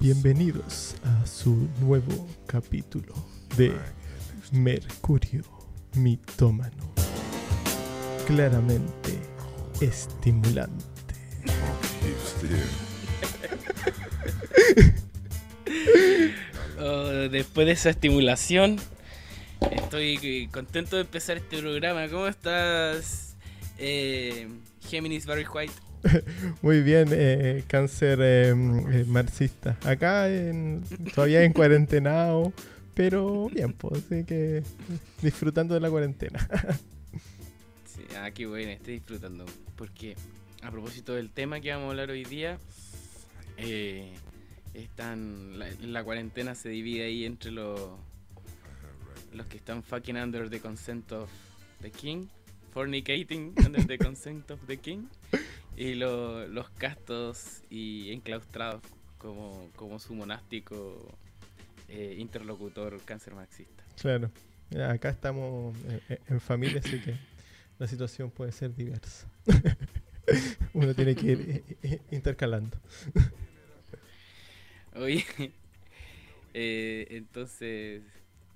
Bienvenidos a su nuevo capítulo de Mercurio Mitómano. Claramente estimulante. Oh, después de esa estimulación, estoy contento de empezar este programa. ¿Cómo estás, eh, Géminis Barry White? Muy bien, eh, cáncer eh, eh, marxista. Acá en, todavía en cuarentenado, pero bien, pues, así que disfrutando de la cuarentena. Sí, ah, qué bueno, estoy disfrutando. Porque a propósito del tema que vamos a hablar hoy día, eh, están, la, la cuarentena se divide ahí entre los, los que están fucking under the consent of the king, fornicating under the consent of the king, y lo- los castos y enclaustrados como, como su monástico eh, interlocutor cáncer marxista. Claro, acá estamos eh, eh, en familia, así que la situación puede ser diversa. Uno tiene que ir intercalando. Oye, eh, entonces,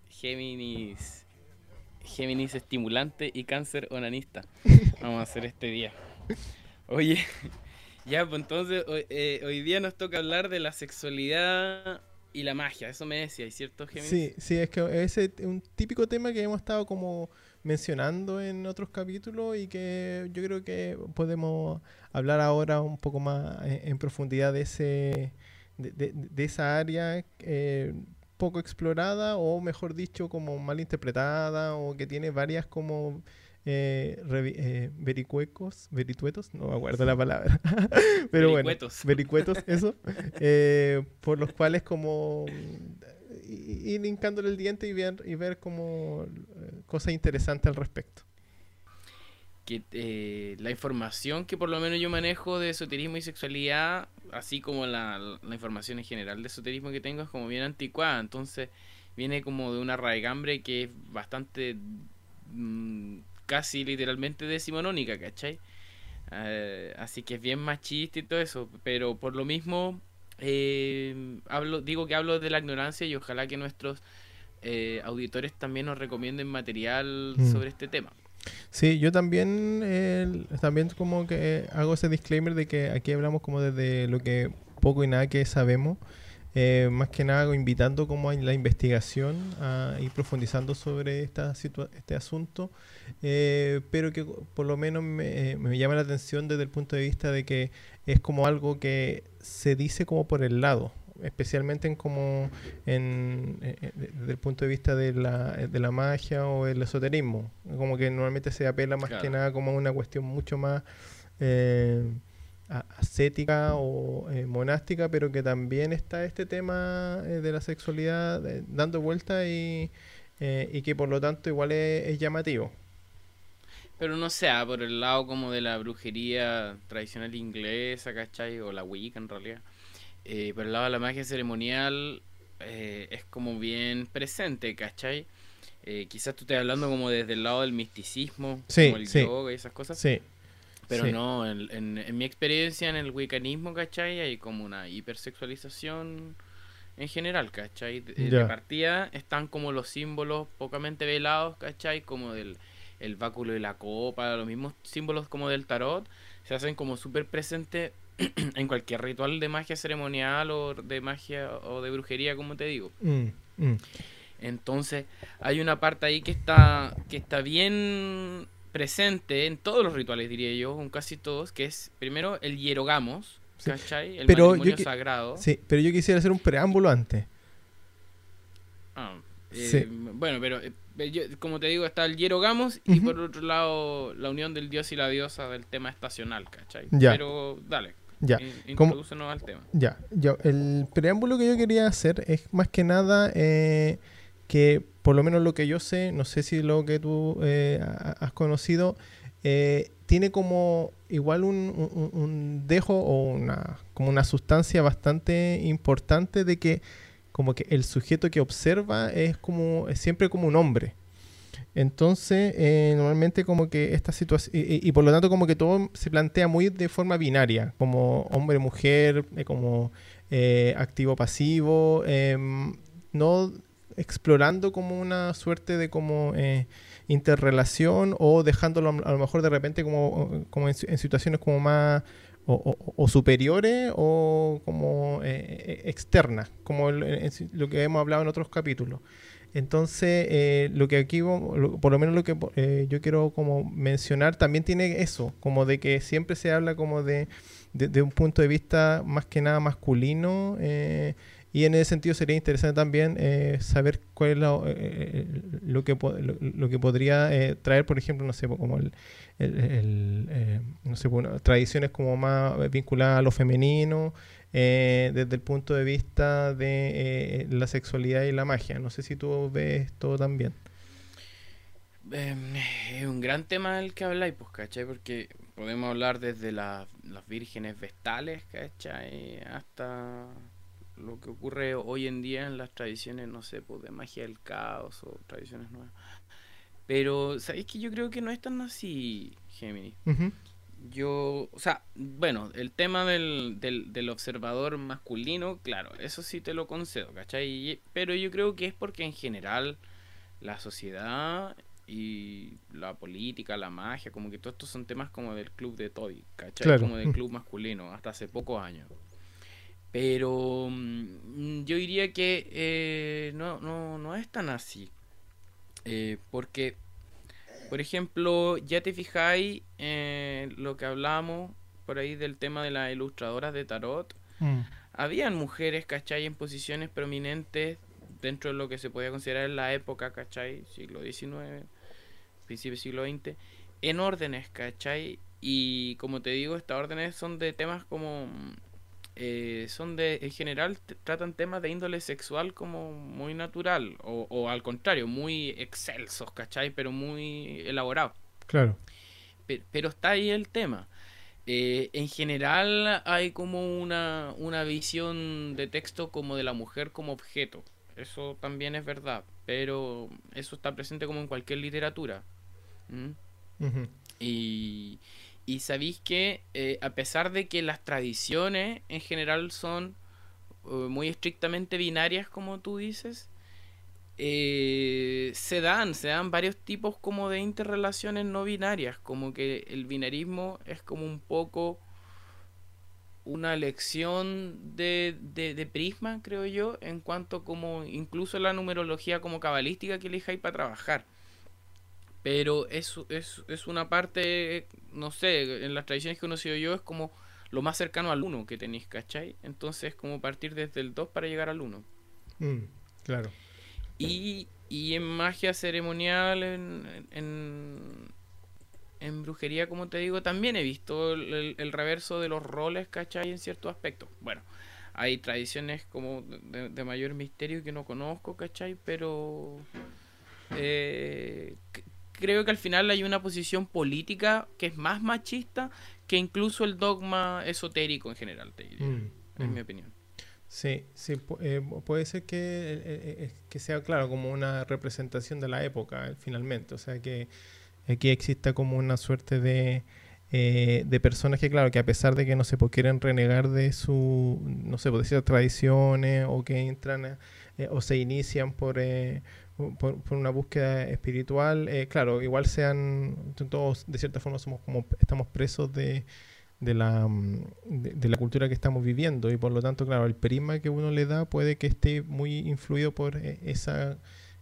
Géminis, Géminis estimulante y cáncer onanista. Vamos a hacer este día. Oye, ya, pues entonces, hoy, eh, hoy día nos toca hablar de la sexualidad y la magia. Eso me decía, ¿cierto, Géminis? Sí, sí, es que es un típico tema que hemos estado como mencionando en otros capítulos y que yo creo que podemos hablar ahora un poco más en, en profundidad de ese de esa área eh, poco explorada o mejor dicho como mal interpretada o que tiene varias como eh, revi- eh, vericuecos, verituetos, no me acuerdo la palabra, pero bueno, Vericuetos. eso, eh, por los cuales como ir hincándole el diente y ver, y ver como eh, cosas interesantes al respecto. que eh, la información que por lo menos yo manejo de esoterismo y sexualidad, así como la, la información en general de esoterismo que tengo, es como bien anticuada. Entonces viene como de una raigambre que es bastante, mm, casi literalmente decimonónica, ¿cachai? Eh, así que es bien machista y todo eso, pero por lo mismo eh, hablo, digo que hablo de la ignorancia y ojalá que nuestros eh, auditores también nos recomienden material Mm. sobre este tema. Sí, yo también, eh, también como que hago ese disclaimer de que aquí hablamos como desde lo que poco y nada que sabemos. Eh, más que nada invitando como a la investigación, a ir profundizando sobre esta este asunto, eh, pero que por lo menos me, me llama la atención desde el punto de vista de que es como algo que se dice como por el lado, especialmente en como en, eh, eh, desde el punto de vista de la, de la magia o el esoterismo, como que normalmente se apela más que nada como a una cuestión mucho más eh, ascética o eh, monástica, pero que también está este tema eh, de la sexualidad eh, dando vuelta y, y que por lo tanto igual es, es llamativo. Pero no sea por el lado como de la brujería tradicional inglesa, ¿cachai? O la Wicca en realidad. Por el lado de la magia ceremonial es como bien presente, ¿cachai? Quizás tú estés hablando como desde el lado del misticismo, Sí, como el sí. yoga y esas cosas. Sí, Pero sí. no, en, en- en mi experiencia en el wiccanismo, ¿cachai? Hay como una hipersexualización en general, ¿cachai? De, partida están como los símbolos pocamente velados, ¿cachai? Como del el báculo y la copa, los mismos símbolos como del tarot, se hacen como súper presentes en cualquier ritual de magia ceremonial o de magia o de brujería, como te digo. Mm, mm. Entonces, hay una parte ahí que está, que está bien presente en todos los rituales, diría yo, en casi todos, que es primero el hierogamos, Sí, ¿cachai? El pero matrimonio sagrado. Sí, pero yo quisiera hacer un preámbulo antes. Ah, Sí. eh, Bueno, pero eh, yo- como te digo, está el hierogamos y por otro lado la unión del dios y la diosa del tema estacional, ¿cachai? Ya. Pero dale, Ya, in- ¿cómo- introdúcenos al tema. ya, ya. El preámbulo que yo quería hacer es más que nada eh, que, por lo menos lo que yo sé, no sé si lo que tú eh, ha- has conocido, eh, tiene como igual un, un- un dejo o una, como una sustancia bastante importante de que como que el sujeto que observa es como es siempre como un hombre. Entonces, eh, normalmente como que esta situación, y, por lo tanto como que todo se plantea muy de forma binaria, como hombre-mujer, eh, como eh, activo-pasivo, em, no explorando como una suerte de como interrelación o dejándolo a lo mejor de repente como, como en, situaciones como más o, superiores o como externas, como lo que hemos hablado en otros capítulos. Entonces, eh, lo que aquí, por lo menos lo que eh, yo quiero como mencionar, también tiene eso, como de que siempre se habla como de, de, un punto de vista más que nada masculino, eh, y en ese sentido sería interesante también saber cuál es lo, lo que, lo, que podría traer, por ejemplo, no sé, como el, tradiciones como más vinculadas a lo femenino, eh, desde el punto de vista de eh, la sexualidad y la magia. No sé si tú ves todo también. Em, es un gran tema el que habláis, pues, ¿cachai? Porque podemos hablar desde las vírgenes vestales, ¿cachai? Hasta lo que ocurre hoy en día en las tradiciones, no sé, pues de magia del caos o tradiciones nuevas. Pero, ¿sabéis que yo creo que no es tan así, Gemini? Yo, o sea, bueno, el tema del, del, observador masculino, claro, eso sí te lo concedo, ¿cachai? Pero yo creo que es porque en general la sociedad y la política, la magia, como que todos estos son temas como del club de Toby, ¿cachai? Como del club masculino, hasta hace pocos años. Pero mm, yo diría que eh, no, no, no es tan así. Eh, porque por ejemplo, ya te fijáis en lo que hablamos por ahí del tema de las ilustradoras de tarot. Mm. Habían mujeres, ¿cachai? En posiciones prominentes dentro de lo que se podía considerar la época, ¿cachai? Siglo XIX, principio del siglo XX, en órdenes, ¿cachai? Y como te digo, estas órdenes son de temas como eh, son de, en general, tratan temas de índole sexual como muy natural, o, al contrario, muy excelsos, ¿cachai? Pero muy elaborados. Claro. Pero, está ahí el tema. Eh, en general hay como una, una visión de texto como de la mujer como objeto. Eso también es verdad, pero eso está presente como en cualquier literatura. Y, y sabéis que eh, a pesar de que las tradiciones en general son eh, muy estrictamente binarias, como tú dices, eh, se dan, se dan varios tipos como de interrelaciones no binarias, como que el binarismo es como un poco una lección de, de, de prisma, creo yo, en cuanto como incluso la numerología como cabalística que elijáis para trabajar. Pero es, es, es una parte, no sé, en las tradiciones que he conocido yo es como lo más cercano al 1 que tenéis, ¿cachai? Entonces como partir desde el 2 para llegar al 1. Mm, claro. Y, y en magia ceremonial, en, en, en, brujería, como te digo, también he visto el, el, reverso de los roles, ¿cachai? En ciertos aspectos. Bueno, hay tradiciones como de, de mayor misterio que no conozco, ¿cachai? Pero... Eh, creo que al final hay una posición política que es más machista que incluso el dogma esotérico en general, te diría. Mm, en mm. mi opinión. Sí, sí, eh, puede ser que, eh, eh, que sea, claro, como una representación de la época, finalmente. O sea, que aquí exista como una suerte de, de personas que, claro, que a pesar de que no se pues, quieren renegar de su, no sé, pues, de ciertas tradiciones o que entran o se inician por por, una búsqueda espiritual, eh, claro, igual sean, todos de cierta forma somos como, estamos presos de, de la, mm, de, la cultura que estamos viviendo. Y por lo tanto, claro, el prisma que uno le da puede que esté muy influido por eh, esa,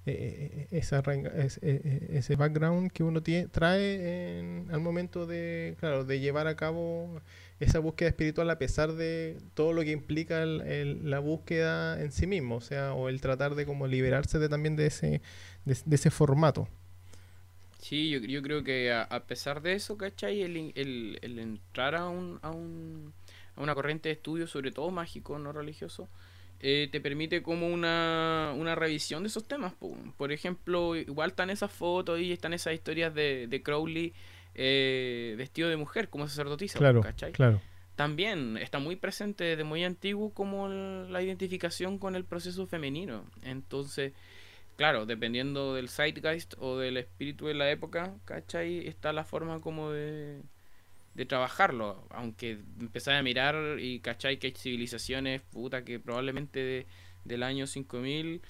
eh, esa ese background que uno tiene, trae en, al momento de, claro, de llevar a cabo esa búsqueda espiritual a pesar de todo lo que implica la búsqueda en sí mismo, o sea, o el tratar de como liberarse de también de ese, de, ese formato. Sí, yo, yo creo que a, pesar de eso, ¿cachai? El, entrar a, un, a, un, a una corriente de estudio, sobre todo mágico, no religioso, eh, te permite como una, una revisión de esos temas. Por ejemplo, igual están esas fotos y están esas historias de, de Crowley eh, vestido de mujer como sacerdotisa, claro, Claro. También está muy presente desde muy antiguo como la identificación con el proceso femenino. Entonces, claro, dependiendo del zeitgeist o del espíritu de la época, ¿cachai? Está la forma como de, de trabajarlo. Aunque empezáis a mirar y cachai que hay civilizaciones, puta, que probablemente del año 5000,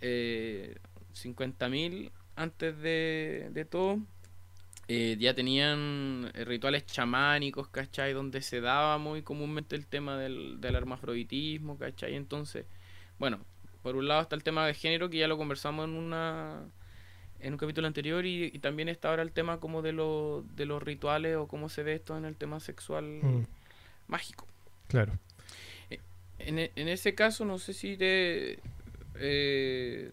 eh, 50.000 antes de, de todo, eh, ya tenían rituales chamánicos, ¿cachai? Donde se daba muy comúnmente el tema del, del hermafroditismo, ¿cachai? Entonces, bueno, por un lado está el tema de género, que ya lo conversamos en una en un capítulo anterior, y, también está ahora el tema como de, lo, de los rituales o cómo se ve esto en el tema sexual mm. mágico. Claro. Eh, en, en, ese caso, no sé si te... Eh,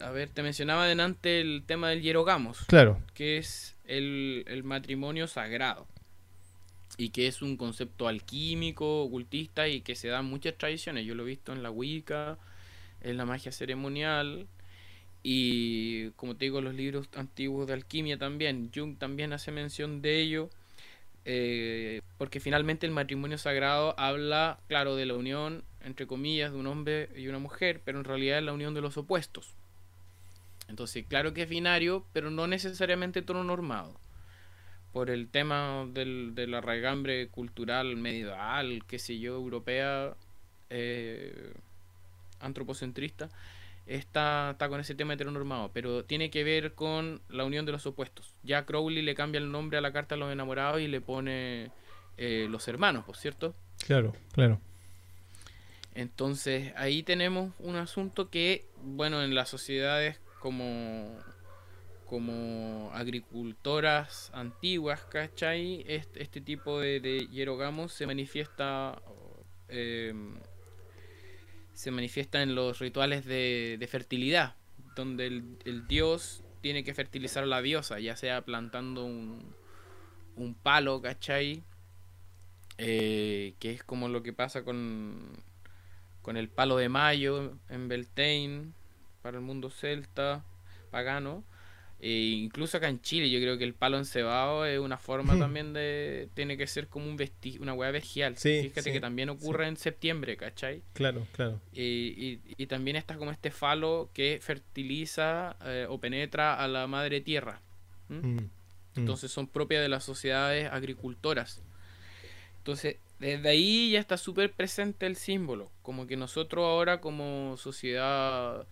a ver, te mencionaba delante el tema del hierogamos. Claro. Que es el, matrimonio sagrado. Y que es un concepto alquímico, ocultista y que se da en muchas tradiciones. Yo lo he visto en la Wicca, en la magia ceremonial. Y como te digo, los libros antiguos de alquimia también. Jung también hace mención de ello. Eh, porque finalmente el matrimonio sagrado habla, claro, de la unión, entre comillas, de un hombre y una mujer, pero en realidad es la unión de los opuestos. Entonces, claro que es binario, pero no necesariamente normado Por el tema del, de la regambre cultural medieval, qué sé yo, europea, eh, antropocentrista, está, está con ese tema heteronormado, pero tiene que ver con la unión de los opuestos. Ya Crowley le cambia el nombre a la carta de los enamorados y le pone eh, los hermanos, ¿por cierto? Claro, claro. Entonces ahí tenemos un asunto que, bueno, en las sociedades como, como agricultoras antiguas, ¿cachai? Este, tipo de, de hierogamos se manifiesta em, se manifiesta en los rituales de, fertilidad, donde el, dios tiene que fertilizar a la diosa, ya sea plantando un, un palo, ¿cachai? Eh, que es como lo que pasa con, con el palo de mayo en Beltane, para el mundo celta, pagano. E incluso acá en Chile yo creo que el palo encebado es una forma también de... Tiene que ser como un vesti una hueá vejial. Fíjate que también ocurre en septiembre, ¿cachai? Claro, claro. Y, y, también está como este falo que fertiliza eh, o penetra a la madre tierra. Mm, mm. Entonces son propias de las sociedades agricultoras. Entonces, desde ahí ya está súper presente el símbolo. Como que nosotros ahora como sociedad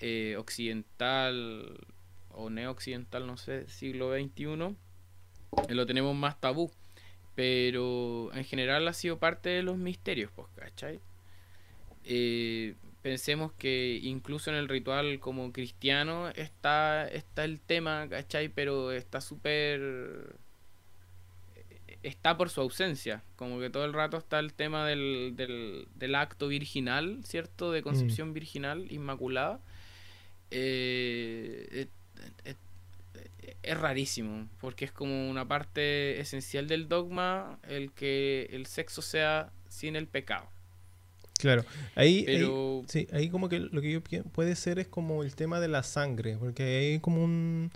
eh, occidental o neoccidental, no sé, siglo XXI, lo tenemos más tabú. Pero en general ha sido parte de los misterios, pues, ¿cachai? Eh, pensemos que incluso en el ritual como cristiano está, está el tema, ¿cachai? Pero está súper... Está por su ausencia, como que todo el rato está el tema del, del, del acto virginal, ¿cierto? De concepción mm. virginal, inmaculada eh, es rarísimo, porque es como una parte esencial del dogma el que el sexo sea sin el pecado. Claro, ahí, sí, ahí como que lo que yo puede ser es como el tema de la sangre, porque hay como un,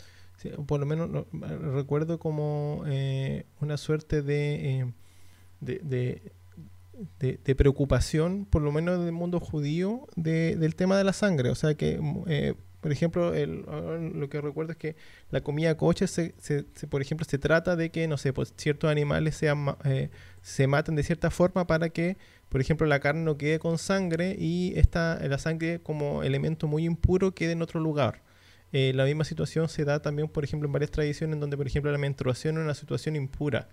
por lo menos recuerdo como eh, una suerte de, eh, de, de, preocupación, por lo menos del mundo judío, del tema de la sangre. O sea que, eh, por ejemplo, el, lo que recuerdo es que la comida coche, se, se, por ejemplo, se trata de que, no sé, pues ciertos animales sean, eh, se maten de cierta forma para que, por ejemplo, la carne no quede con sangre y esta, la sangre como elemento muy impuro quede en otro lugar. Eh, la misma situación se da también, por ejemplo, en varias tradiciones donde, por ejemplo, la menstruación es una situación impura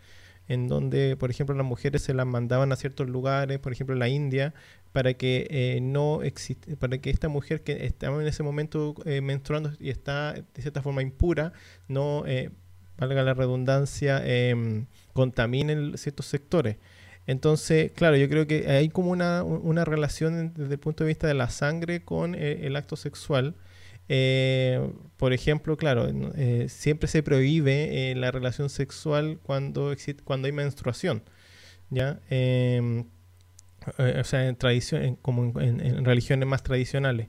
en donde, por ejemplo, las mujeres se las mandaban a ciertos lugares, por ejemplo, la India, para que eh, no para que esta mujer que estaba en ese momento eh, menstruando y está de cierta forma impura, no, eh, valga la redundancia, em, contamine ciertos sectores. Entonces, claro, yo creo que hay como una, una relación desde el punto de vista de la sangre con el acto sexual eh, por ejemplo, claro, eh, siempre se prohíbe eh, la relación sexual cuando, cuando hay menstruación, ¿ya? Em, o sea, en tradición, como en, religiones más tradicionales.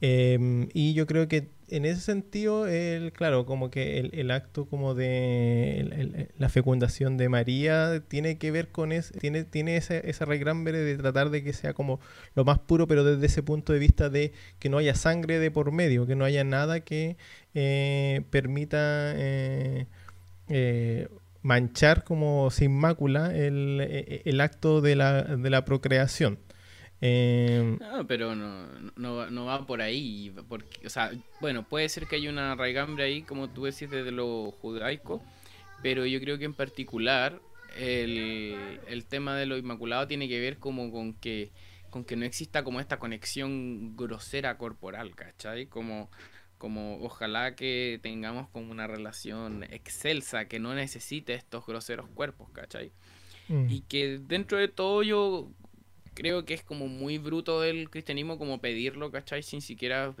Em, y yo creo que en ese sentido, el, claro, como que el, acto como de la fecundación de María tiene que ver con ese, tiene, tiene esa, esa de tratar de que sea como lo más puro, pero desde ese punto de vista de que no haya sangre de por medio, que no haya nada que eh, permita eh, eh, manchar como sin mácula el, el acto de la, de la procreación. Eh, no, pero no, no, va por ahí. Porque, o sea, bueno, puede ser que haya una raigambre ahí, como tú decís, desde lo judaico, pero yo creo que en particular el, el tema de lo inmaculado tiene que ver como con que, con que no exista como esta conexión grosera corporal, ¿cachai? Como, como ojalá que tengamos como una relación excelsa, que no necesite estos groseros cuerpos, ¿cachai? Mm. Y que dentro de todo yo creo que es como muy bruto del cristianismo como pedirlo, ¿cachai? Sin siquiera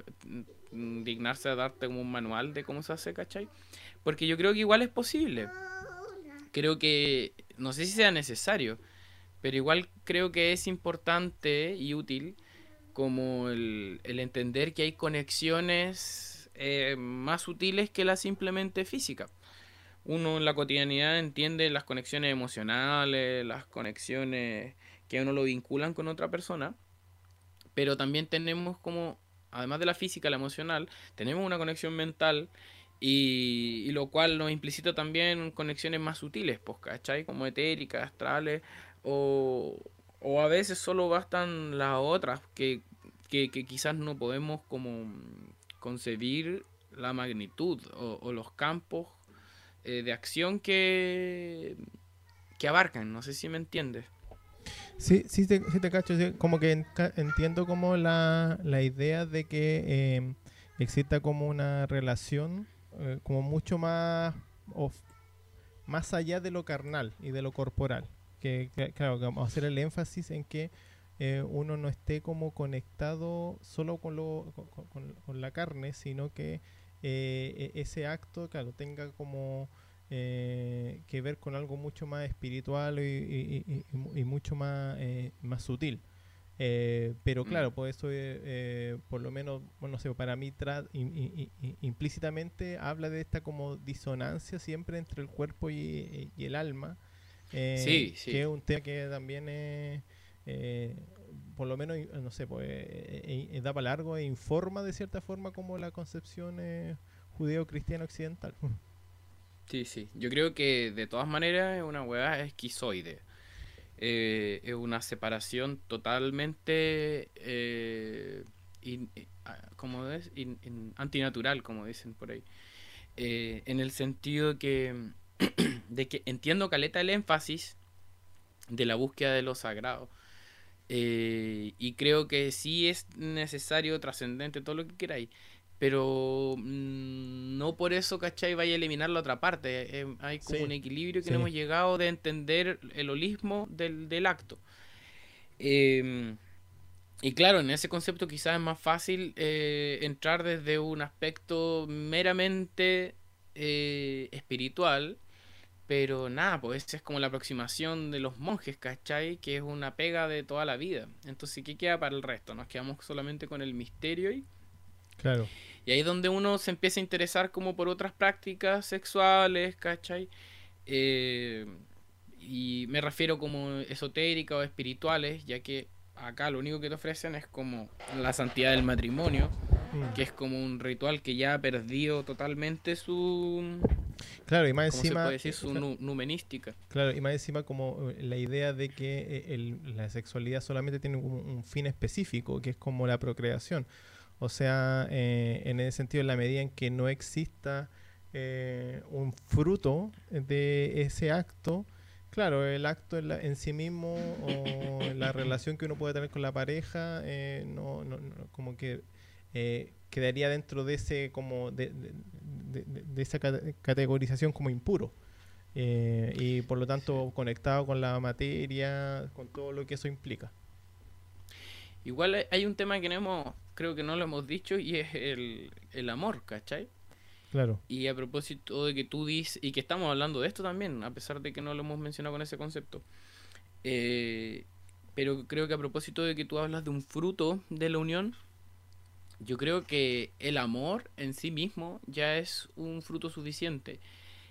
mm, dignarse a darte como un manual de cómo se hace, ¿cachai? Porque yo creo que igual es posible. Creo que, no sé si sea necesario, pero igual creo que es importante y útil como el, entender que hay conexiones eh, más sutiles que las simplemente físicas. Uno en la cotidianidad entiende las conexiones emocionales, las conexiones que uno lo vinculan con otra persona, pero también tenemos como, además de la física, la emocional, tenemos una conexión mental y, lo cual nos implicita también conexiones más sutiles, pues, ¿cachai? Como etéricas, astrales, o, a veces solo bastan las otras, que, que, quizás no podemos como concebir la magnitud o, los campos eh, de acción que, que abarcan, no sé si me entiendes. Sí, sí te, sí cacho, como que entiendo como la, la idea de que em, exista como una relación eh, como mucho más más allá de lo carnal y de lo corporal. Que, claro, vamos a hacer el énfasis en que eh, uno no esté como conectado solo con, lo, con, la carne, sino que eh, e, ese acto, claro, tenga como eh, que ver con algo mucho más espiritual y, mucho más, eh, más sutil. Eh, pero claro, mm. pues eso, por lo menos, bueno, no sé, para mí implícitamente habla de esta como disonancia siempre entre el cuerpo y, el alma. sí, sí. Que es un tema que también es, por lo menos, no sé, pues da para largo e informa de cierta forma como la concepción judeo-cristiana occidental. Sí, sí. Yo creo que de todas maneras es una hueá esquizoide. Eh, es una separación totalmente eh, ah, como es? antinatural, como dicen por ahí. Eh, en el sentido que de que entiendo caleta el énfasis de la búsqueda de lo sagrado. y creo que sí es necesario, trascendente, todo lo que queráis pero mm, no por eso, ¿cachai? Vaya a eliminar la otra parte. Eh, hay como un equilibrio que no hemos llegado de entender el holismo del, acto. Em, y claro, en ese concepto quizás es más fácil eh, entrar desde un aspecto meramente eh, espiritual, pero nada, pues esa es como la aproximación de los monjes, ¿cachai? Que es una pega de toda la vida. Entonces, ¿qué queda para el resto? Nos quedamos solamente con el misterio y... Claro. Y ahí es donde uno se empieza a interesar como por otras prácticas sexuales, ¿cachai? Eh, y me refiero como esotéricas o espirituales, ya que acá lo único que te ofrecen es como la santidad del matrimonio, mm. que es como un ritual que ya ha perdido totalmente su... Claro, y más encima... Se puede decir su numenística. Claro, y más encima como eh, la idea de que eh, la sexualidad solamente tiene un fin específico, que es como la procreación. O sea, eh, en ese sentido, en la medida en que no exista eh, un fruto de ese acto, claro, el acto en, sí mismo o la relación que uno puede tener con la pareja, eh, no, no, como que quedaría dentro de ese como de, de esa categorización como impuro. y por lo tanto conectado con la materia, con todo lo que eso implica. Igual hay un tema que no hemos, creo que no lo hemos dicho y es el, amor, ¿cachai? Claro. Y a propósito de que tú dices, y que estamos hablando de esto también, a pesar de que no lo hemos mencionado con ese concepto, eh, pero creo que a propósito de que tú hablas de un fruto de la unión, yo creo que el amor en sí mismo ya es un fruto suficiente.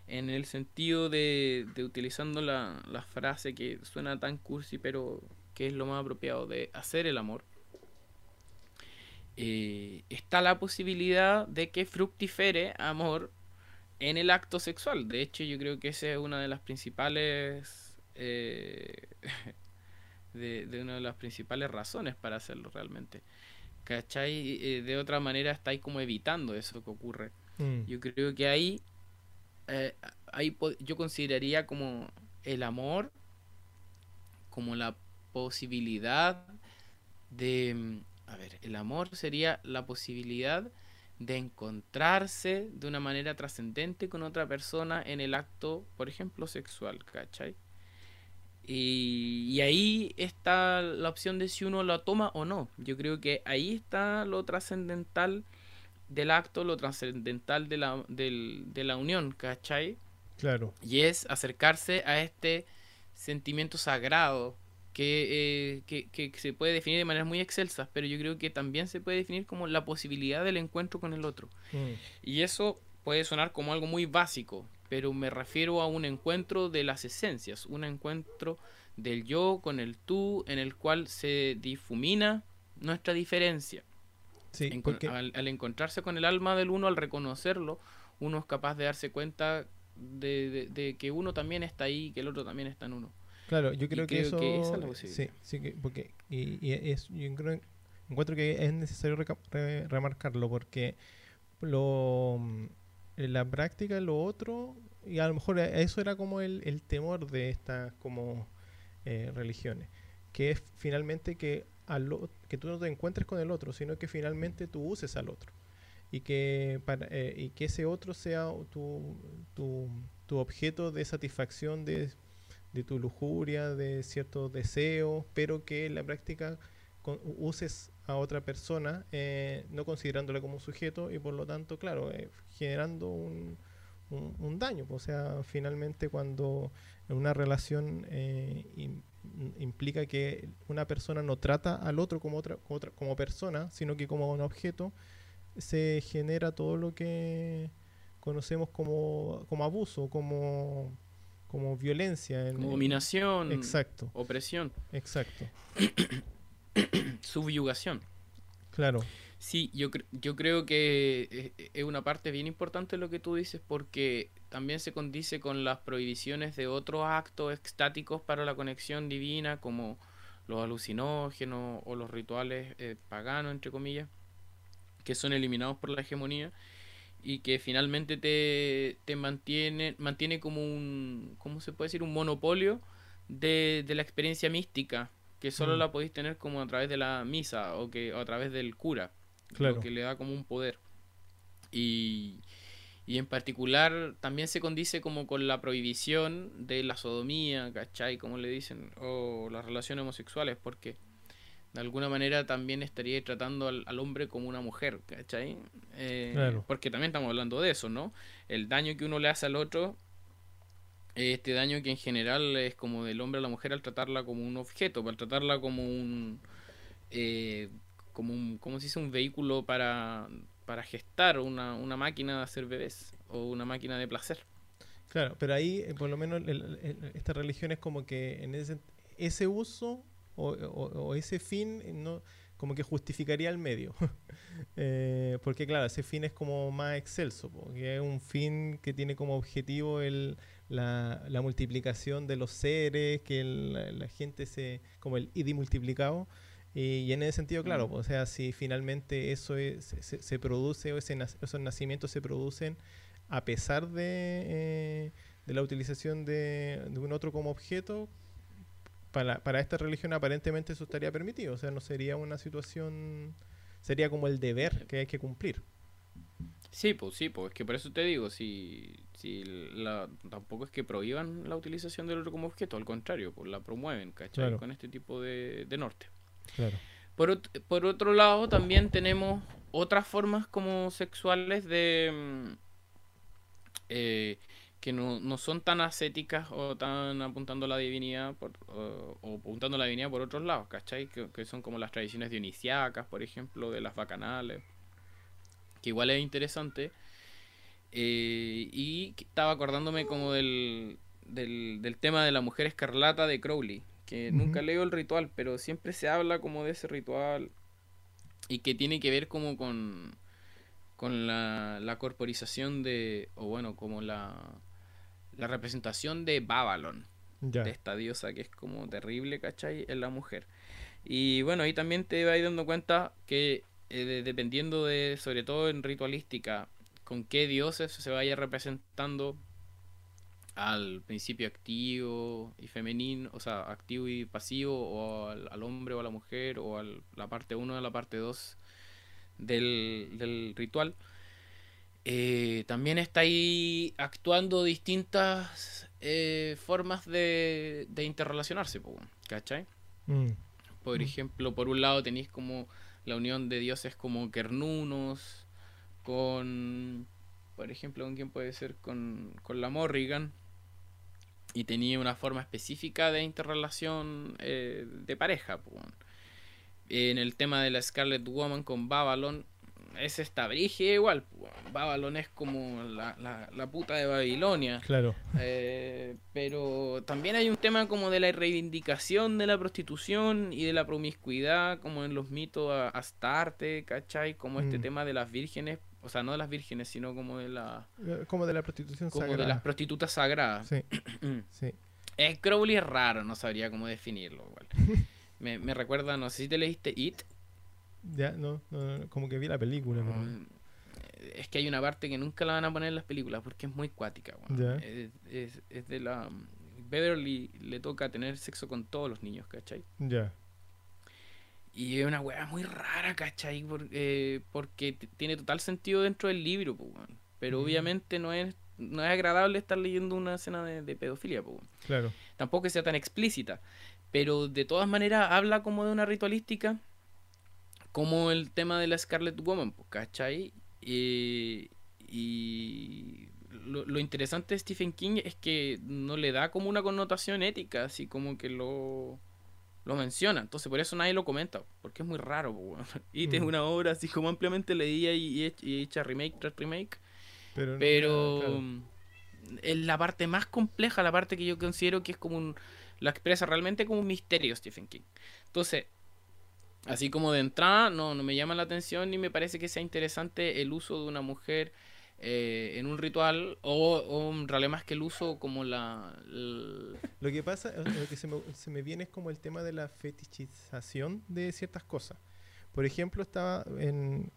En el sentido de, de utilizando la, la frase que suena tan cursi, pero que es lo más apropiado de hacer el amor. Eh, está la posibilidad de que fructifere amor en el acto sexual. De hecho, yo creo que esa es una de las principales eh, de, de, una de las principales razones para hacerlo realmente. ¿Cachai? Eh, de otra manera estáis como evitando eso que ocurre. Mm. Yo creo que ahí, eh, ahí yo consideraría como el amor como la posibilidad de... A ver, el amor sería la posibilidad de encontrarse de una manera trascendente con otra persona en el acto, por ejemplo, sexual, ¿cachai? Y, ahí está la opción de si uno lo toma o no. Yo creo que ahí está lo trascendental del acto, lo trascendental de la, de la unión, ¿cachai? Claro. Y es acercarse a este sentimiento sagrado que, eh, que, se puede definir de maneras muy excelsas, pero yo creo que también se puede definir como la posibilidad del encuentro con el otro. Mm. Y eso puede sonar como algo muy básico, pero me refiero a un encuentro de las esencias, un encuentro del yo con el tú, en el cual se difumina nuestra diferencia. al, encontrarse con el alma del uno, al reconocerlo, uno es capaz de darse cuenta de, que uno también está ahí, que el otro también está en uno. Claro, yo creo, que eso... sí, sí, porque y, es, yo encuentro que es necesario remarcarlo porque lo en la práctica lo otro, y a lo mejor eso era como el, temor de estas como eh, religiones, que es finalmente que, al, que tú no te encuentres con el otro, sino que finalmente tú uses al otro. Y que, para, eh, y que ese otro sea tu, tu, tu objeto de satisfacción de, de, tu lujuria, de ciertos deseos, pero que en la práctica uses a otra persona, eh, no considerándola como un sujeto y por lo tanto, claro, eh, generando un, un, daño. O sea, finalmente cuando una relación eh, implica que una persona no trata al otro como, otra, otra, como persona, sino que como un objeto, se genera todo lo que conocemos como, como abuso, como como violencia. En, dominación. Exacto. Opresión. Exacto. Subyugación. Claro. Sí, yo, yo creo que es una parte bien importante lo que tú dices porque también se condice con las prohibiciones de otros actos extáticos para la conexión divina como los alucinógenos o los rituales eh, paganos, entre comillas, que son eliminados por la hegemonía y que finalmente te, te mantiene, mantiene como un, ¿cómo se puede decir? Un monopolio de, de la experiencia mística que solo mm. la podéis tener como a través de la misa o que a través del cura, claro. que le da como un poder. Y, y en particular también se condice como con la prohibición de la sodomía, ¿cachai? Como le dicen, o las relaciones homosexuales, porque de alguna manera también estaría tratando al, al hombre como una mujer, ¿cachai? Eh, porque también estamos hablando de eso, ¿no? El daño que uno le hace al otro este daño que en general es como del hombre a la mujer al tratarla como un objeto, al tratarla como un, eh, como un, como si dice, un vehículo para, para gestar, una, una máquina de hacer bebés o una máquina de placer. Claro, pero ahí eh, por lo menos esta religión es como que en ese, ese uso o, o, ese fin eh, no como que justificaría el medio. porque claro, ese fin es como más excelso, porque es un fin que tiene como objetivo el, la, la multiplicación de los seres, que la, gente se, como el ID multiplicado. Y, en ese sentido, claro, mm. o sea, si finalmente eso se, se, produce o ese, esos nacimientos se producen a pesar de, eh, de la utilización de, de, un otro como objeto, para, para esta religión aparentemente eso estaría permitido, o sea, no sería una situación, sería como el deber que hay que cumplir. Sí, pues sí, pues es que por eso te digo, si, si la, tampoco es que prohíban la utilización del otro como objeto, al contrario, pues la promueven, ¿cachai? Con este tipo de, de norte. Claro. Por, por otro lado, también tenemos otras formas como sexuales de... Mm, eh, que no, no, son tan ascéticas o tan apuntando a la divinidad por, o, apuntando a la divinidad por otros lados, ¿cachai? Que, que, son como las tradiciones dionisiacas, por ejemplo, de las bacanales que igual es interesante. Eh, y estaba acordándome como del, del, tema de la mujer escarlata de Crowley, que nunca leo el ritual, pero siempre se habla como de ese ritual y que tiene que ver como con, con la, la corporización de, o bueno, como la, la representación de Babylon, de esta diosa que es como terrible, ¿cachai? En la mujer. Y bueno, ahí también te vas dando cuenta que eh, dependiendo de, sobre todo en ritualística, con qué dioses se vaya representando al principio activo y femenino, o sea, activo y pasivo, o al, hombre o a la mujer, o a la parte 1 a la parte 2 del, ritual. Eh, también está ahí actuando distintas eh, formas de, de interrelacionarse, ¿cachai? Mm. Por mm. ejemplo, por un lado tenéis como la unión de dioses como Kernunos, con, por ejemplo, ¿con quién puede ser? Con, con la Morrigan, y tenía una forma específica de interrelación eh, de pareja. En el tema de la Scarlet Woman con Babylon, es esta brigia igual. Babylon es como la, la, puta de Babilonia. Claro. Eh, pero también hay un tema como de la reivindicación de la prostitución y de la promiscuidad, como en los mitos Astarte, ¿cachai? Como este mm. tema de las vírgenes o sea, no de las vírgenes, sino como de la... Eh, como de la prostitución como de las prostitutas sagradas. Sí, sí. Es Crowley es raro, no sabría cómo definirlo. Igual. me, me recuerda, no sé si te leíste It. Ya, no, como que vi la película. es que hay una parte que nunca la van a poner en las películas porque es muy cuática. Es, es, es, de la... Beverly le toca tener sexo con todos los niños, ¿cachai? Ya. Y es una weá muy rara, ¿cachai? Eh, porque tiene total sentido dentro del libro, pero obviamente no es, no es agradable estar leyendo una escena de, pedofilia. Claro. Tampoco que sea tan explícita, pero de todas maneras habla como de una ritualística, como el tema de la Scarlet Woman, ¿cachai? y lo, lo interesante de Stephen King es que no le da como una connotación ética, así como que lo lo menciona. Entonces por eso nadie lo comenta, porque es muy raro. Y es mm. una obra así como ampliamente leída y, y, hecha remake tras remake. Pero, es la parte más compleja, la parte que yo considero que es como un... La expresa realmente como un misterio Stephen King. Entonces, así como de entrada, no, no me llama la atención ni me parece que sea interesante el uso de una mujer eh, en un ritual o, o en realidad más que el uso como la, Lo que pasa, lo que se me, se me, viene es como el tema de la fetichización de ciertas cosas. Por ejemplo, estaba en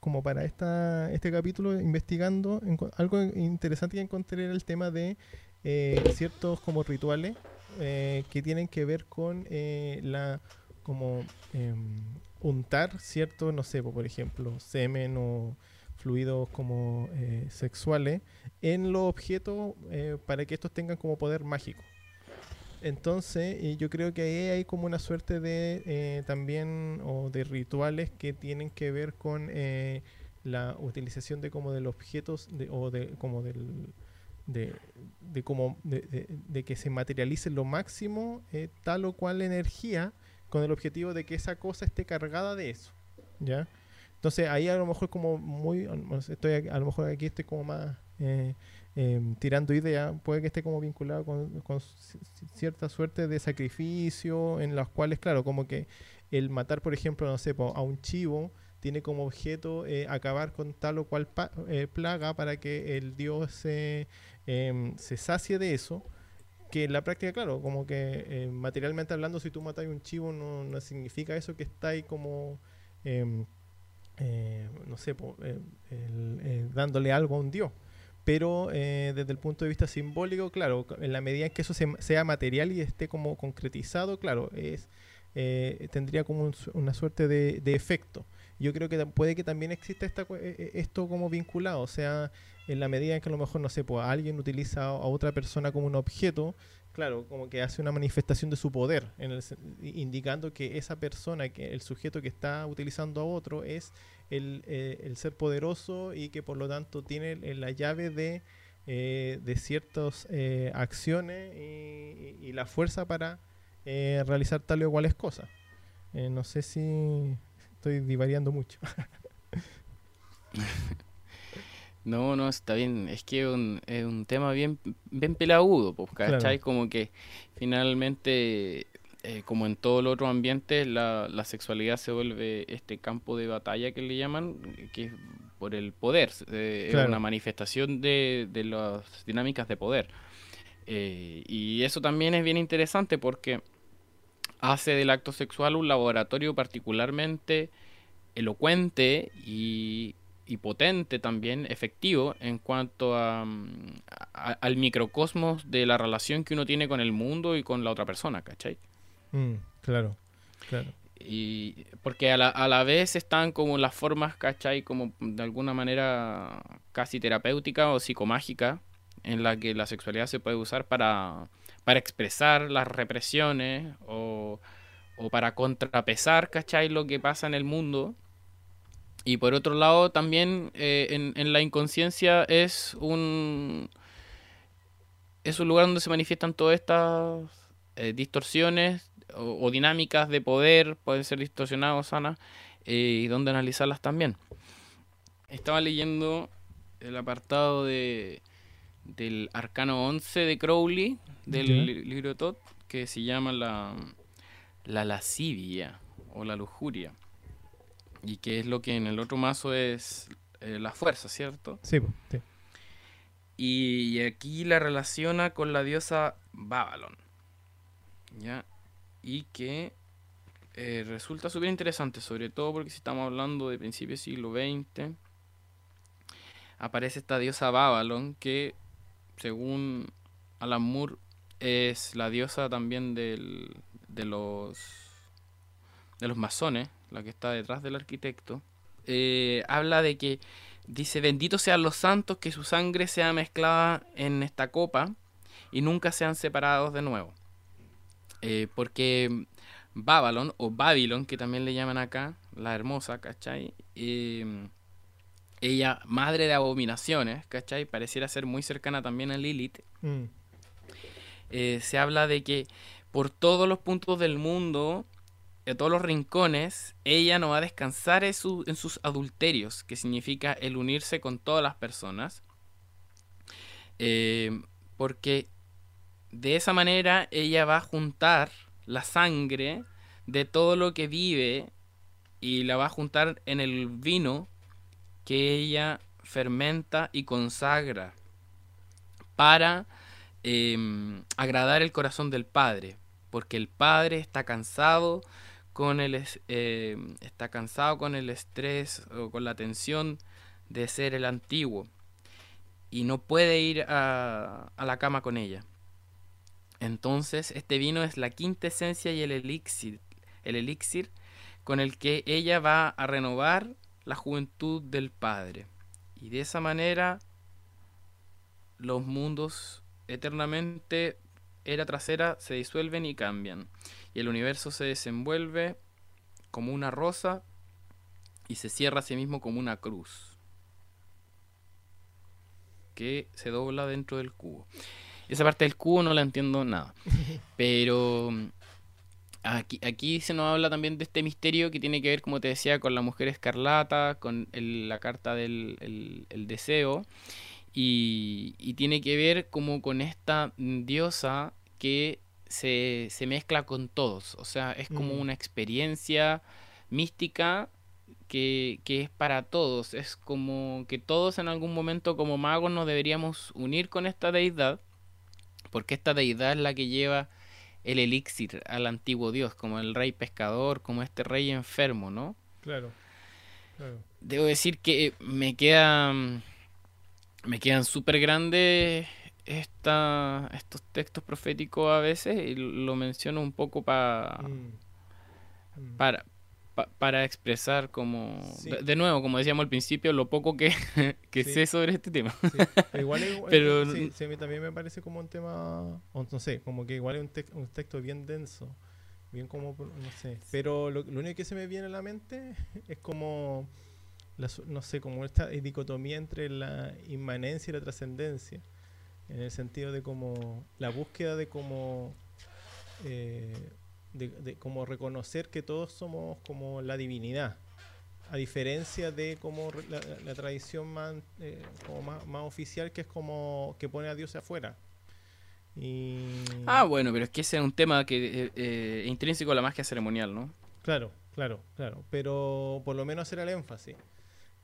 como para esta, este capítulo investigando algo interesante que encontré era el tema de eh, ciertos como rituales eh, que tienen que ver con la como em, untar cierto, no sé, por ejemplo, semen o fluidos como eh, sexuales en los objetos eh, para que estos tengan como poder mágico. Entonces, eh, yo creo que ahí hay como una suerte de también o de rituales que tienen que ver con la utilización de como de los objetos o de como del de, como que se materialice lo máximo tal o cual energía con el objetivo de que esa cosa esté cargada de eso, ¿ya? Entonces ahí a lo mejor como muy, estoy a lo mejor aquí estoy como más eh, em, tirando idea, puede que esté como vinculado con, cierta suerte de sacrificio en las cuales, claro, como que el matar, por ejemplo, no sé, a un chivo tiene como objeto eh, acabar con tal o cual eh, plaga para que el dios se, em, se sacie de eso que en la práctica, claro, como que materialmente hablando, si tú matas a un chivo, no, no significa eso que está ahí como em, eh, no sé, eh, eh, dándole algo a un dios. Pero desde el punto de vista simbólico, claro, en la medida en que eso sea material y esté como concretizado, claro, es tendría como una suerte de, efecto. Yo creo que puede que también exista esta, esto como vinculado, o sea, en la medida en que a lo mejor, no sé, pues alguien utiliza a otra persona como un objeto, claro, como que hace una manifestación de su poder, indicando que esa persona, que el sujeto que está utilizando a otro es el, eh, ser poderoso y que por lo tanto tiene la llave de, eh, de ciertas eh, acciones y, la fuerza para realizar tal o cuales cosas. no sé si estoy divariando mucho. No, no, está bien. Es que un, es un tema bien, bien pelagudo, pues, ¿cachai? Como que finalmente, eh, como en todo el otro ambiente, la, la, sexualidad se vuelve este campo de batalla que le llaman, que es por el poder. Eh, es una manifestación de, de, las dinámicas de poder. Eh, y eso también es bien interesante porque hace del acto sexual un laboratorio particularmente elocuente y y potente también, efectivo, en cuanto mm, a, al microcosmos de la relación que uno tiene con el mundo y con la otra persona, ¿cachai? Mm, claro, claro. Y porque a la, a la vez están como las formas, ¿cachai? Como de alguna manera casi terapéutica o psicomágica, en la que la sexualidad se puede usar para, para expresar las represiones o, o para contrapesar, ¿cachai? Lo que pasa en el mundo y por otro lado, también eh, en, la inconsciencia es un, es un lugar donde se manifiestan todas estas eh, distorsiones o, dinámicas de poder, pueden ser distorsionadas o sanas, eh, y donde analizarlas también. Estaba leyendo el apartado de, del Arcano 11 de Crowley, del libro Todd, que se llama la, la lascivia o la lujuria. Y que es lo que en el otro mazo es eh, la fuerza, ¿cierto? Sí, sí. Y aquí la relaciona con la diosa Babylon. ¿Ya? Y que eh, resulta súper interesante, sobre todo porque si estamos hablando de principios del siglo XX, aparece esta diosa Babylon que, según Alan Moore, es la diosa también del, de los de los masones, la que está detrás del arquitecto, eh, habla de que dice, benditos sean los santos, que su sangre sea mezclada en esta copa y nunca sean separados de nuevo. Eh, porque Babylon, o Babylon, que también le llaman acá, la hermosa, ¿cachai? Eh, ella, madre de abominaciones, ¿cachai? Pareciera ser muy cercana también a Lilith. Mm. se habla de que por todos los puntos del mundo de todos los rincones, ella no va a descansar en, sus adulterios, que significa el unirse con todas las personas. Eh, porque de esa manera ella va a juntar la sangre de todo lo que vive y la va a juntar en el vino que ella fermenta y consagra para em, agradar el corazón del Padre, porque el Padre está cansado con el, eh, está cansado con el estrés o con la tensión de ser el antiguo y no puede ir a, a la cama con ella. Entonces, este vino es la quinta esencia y el elixir, el elixir con el que ella va a renovar la juventud del Padre. Y de esa manera los mundos eternamente era trasera se disuelven y cambian y el universo se desenvuelve como una rosa y se cierra a sí mismo como una cruz que se dobla dentro del cubo. Esa parte del cubo no la entiendo nada. Pero aquí, aquí se nos habla también de este misterio que tiene que ver, como te decía, con la mujer escarlata, con la carta del el, deseo. Y, y, tiene que ver como con esta diosa que se, se mezcla con todos. O sea, es como mm. una experiencia mística que, que, es para todos. Es como que todos en algún momento como magos nos deberíamos unir con esta deidad, porque esta deidad es la que lleva el elixir al antiguo dios, como el rey pescador, como este rey enfermo, ¿no? Claro. claro. Debo decir que me quedan me quedan súper grandes esta, estos textos proféticos a veces y lo menciono un poco mm. Mm. para para expresar como de, nuevo como decíamos al principio lo poco que, sé sobre este tema. Igual, pero también me parece como un tema no sé como que igual es un, texto bien denso bien como no sé pero lo, lo, único que se me viene a la mente es como no sé como esta dicotomía entre la inmanencia y la trascendencia en el sentido de como la búsqueda de como eh, de, como reconocer que todos somos como la divinidad a diferencia de como la, tradición más, eh, como más, oficial que es como que pone a Dios afuera. Y... Ah, bueno, pero es que ese es un tema que eh, es intrínseco a la magia ceremonial, ¿no? Claro, claro, claro. Pero por lo menos hacer el énfasis.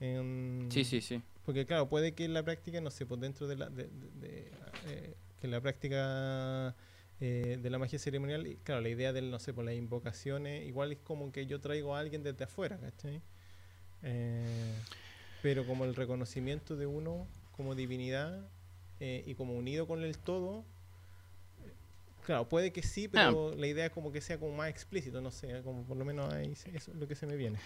sí, sí, sí. Porque claro, puede que en la práctica, no sé, pues dentro de la... De, que en la práctica de la magia ceremonial, claro, la idea del, no sé, por las invocaciones, igual es como que yo traigo a alguien desde afuera, ¿cachai? Eh, pero como el reconocimiento de uno como divinidad eh, y como unido con el todo, claro, puede que sí, pero ah. la idea es como que sea como más explícito, no sé, como por lo menos ahí eso es lo que se me viene.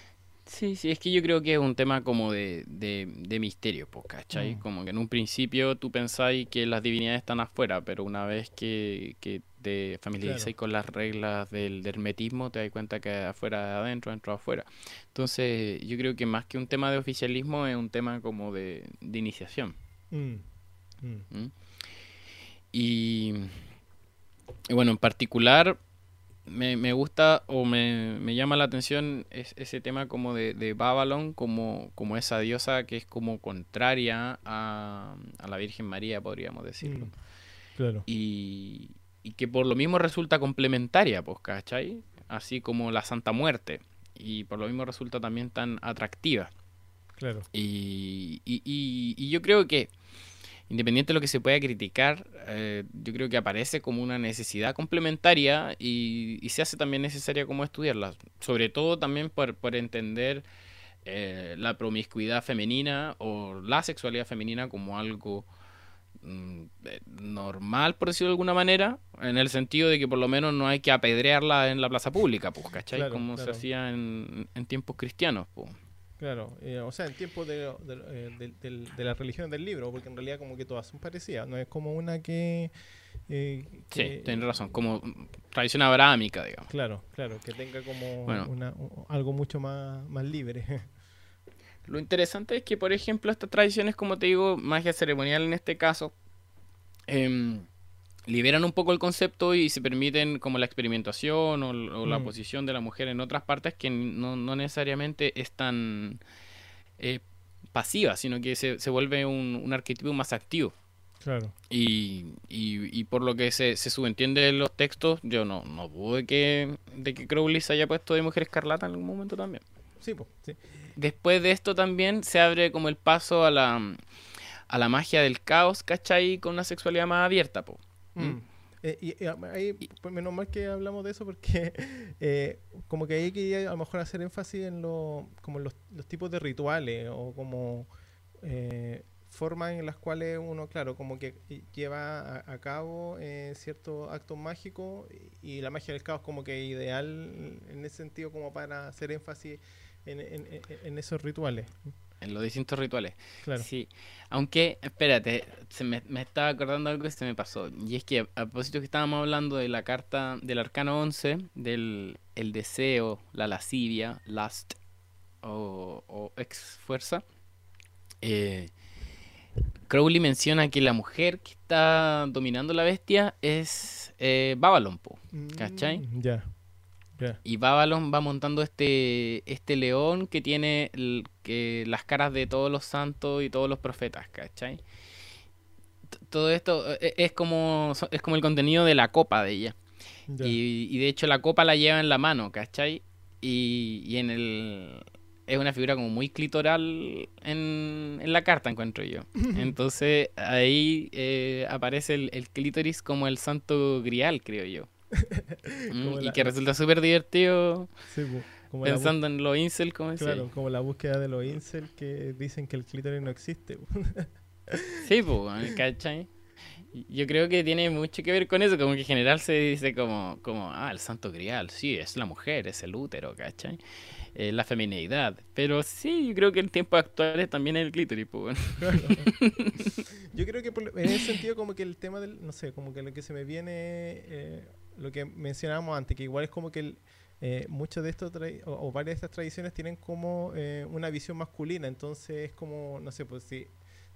Sí, sí, es que yo creo que es un tema como de, de, misterio, pues, ¿cachai? Mm. Como que en un principio tú pensáis que las divinidades están afuera, pero una vez que, que te familiarizáis con las reglas del, hermetismo, te das cuenta que afuera adentro, adentro afuera. Entonces, yo creo que más que un tema de oficialismo, es un tema como de, iniciación. Mm, mm. ¿Mm? Y, y bueno, en particular me, me gusta o me, me, llama la atención es, ese tema como de, de Babylon, como, como esa diosa que es como contraria a, a la Virgen María, podríamos decirlo. Mm, claro. Y, y, que por lo mismo resulta complementaria, pues, ¿cachai? Así como la Santa Muerte. Y por lo mismo resulta también tan atractiva. Claro. Y, y, y yo creo que independiente de lo que se pueda criticar, eh, yo creo que aparece como una necesidad complementaria y, se hace también necesaria como estudiarla, sobre todo también por, por entender eh, la promiscuidad femenina o la sexualidad femenina como algo mm, eh, normal, por decirlo de alguna manera, en el sentido de que por lo menos no hay que apedrearla en la plaza pública, pues, ¿cachai? como se hacía en, en tiempos cristianos, pues. Claro, eh, o sea, en tiempo de, de, de, la religión del libro, porque en realidad como que todas son parecidas, no es como una que... Eh, sí, tienes razón, como tradición abrahámica, digamos. Claro, claro, que tenga como una, algo mucho más, más libre. Lo interesante es que, por ejemplo, estas tradiciones, como te digo, magia ceremonial en este caso, eh, liberan un poco el concepto y se permiten como la experimentación o, la mm. posición de la mujer en otras partes que no, necesariamente es tan eh, pasiva, sino que se, vuelve un, arquetipo más activo. Claro. Y, y, por lo que se, se, subentiende en los textos, yo no, no dudo de que, de que Crowley se haya puesto de mujer escarlata en algún momento también. Sí, pues, sí. Después de esto también se abre como el paso a la, a la magia del caos, ¿cachai? Con una sexualidad más abierta, pues. Mm. Mm. Eh, y, ahí, pues menos mal que hablamos de eso porque eh, como que ahí quería a lo mejor hacer énfasis en lo, como los, tipos de rituales o como eh, formas en las cuales uno, claro, como que lleva a, cabo ciertos actos mágicos y, la magia del caos como que ideal en ese sentido como para hacer énfasis en, en esos rituales en los distintos rituales. Claro. Sí, aunque, espérate, se me, estaba acordando algo que se me pasó. Y es que a, propósito que estábamos hablando de la carta del arcano 11, del el deseo, la lascivia, lust o, o ex fuerza, eh, Crowley menciona que la mujer que está dominando la bestia es eh, Babylon, ¿cachai? Mm, Y Babylon va montando este, este león que tiene que las caras de todos los santos y todos los profetas, ¿cachai? todo esto eh, es como, es como el contenido de la copa de ella. Y, de hecho la copa la lleva en la mano, ¿cachai? Y, y en el... Es una figura como muy clitoral en, en la carta, encuentro yo. Entonces ahí eh, aparece el, el clítoris como el santo grial, creo yo. Mm, y que resulta súper divertido. pensando en los incel, como Claro, como la búsqueda de los incel que dicen que el clítoris no existe. sí, pues, ¿cachai? Yo creo que tiene mucho que ver con eso, como que en general se dice como, como ah, el santo grial, sí, es la mujer, es el útero, ¿cachai? Eh, la feminidad. Pero sí, yo creo que en tiempos actuales también es el clítoris, pues, Yo creo que en ese sentido como que el tema del, no sé, como que lo que se me viene... Eh, lo que mencionábamos antes, que igual es como que eh, muchas de estos o, varias de estas tradiciones tienen como eh, una visión masculina, entonces es como, no sé, pues si,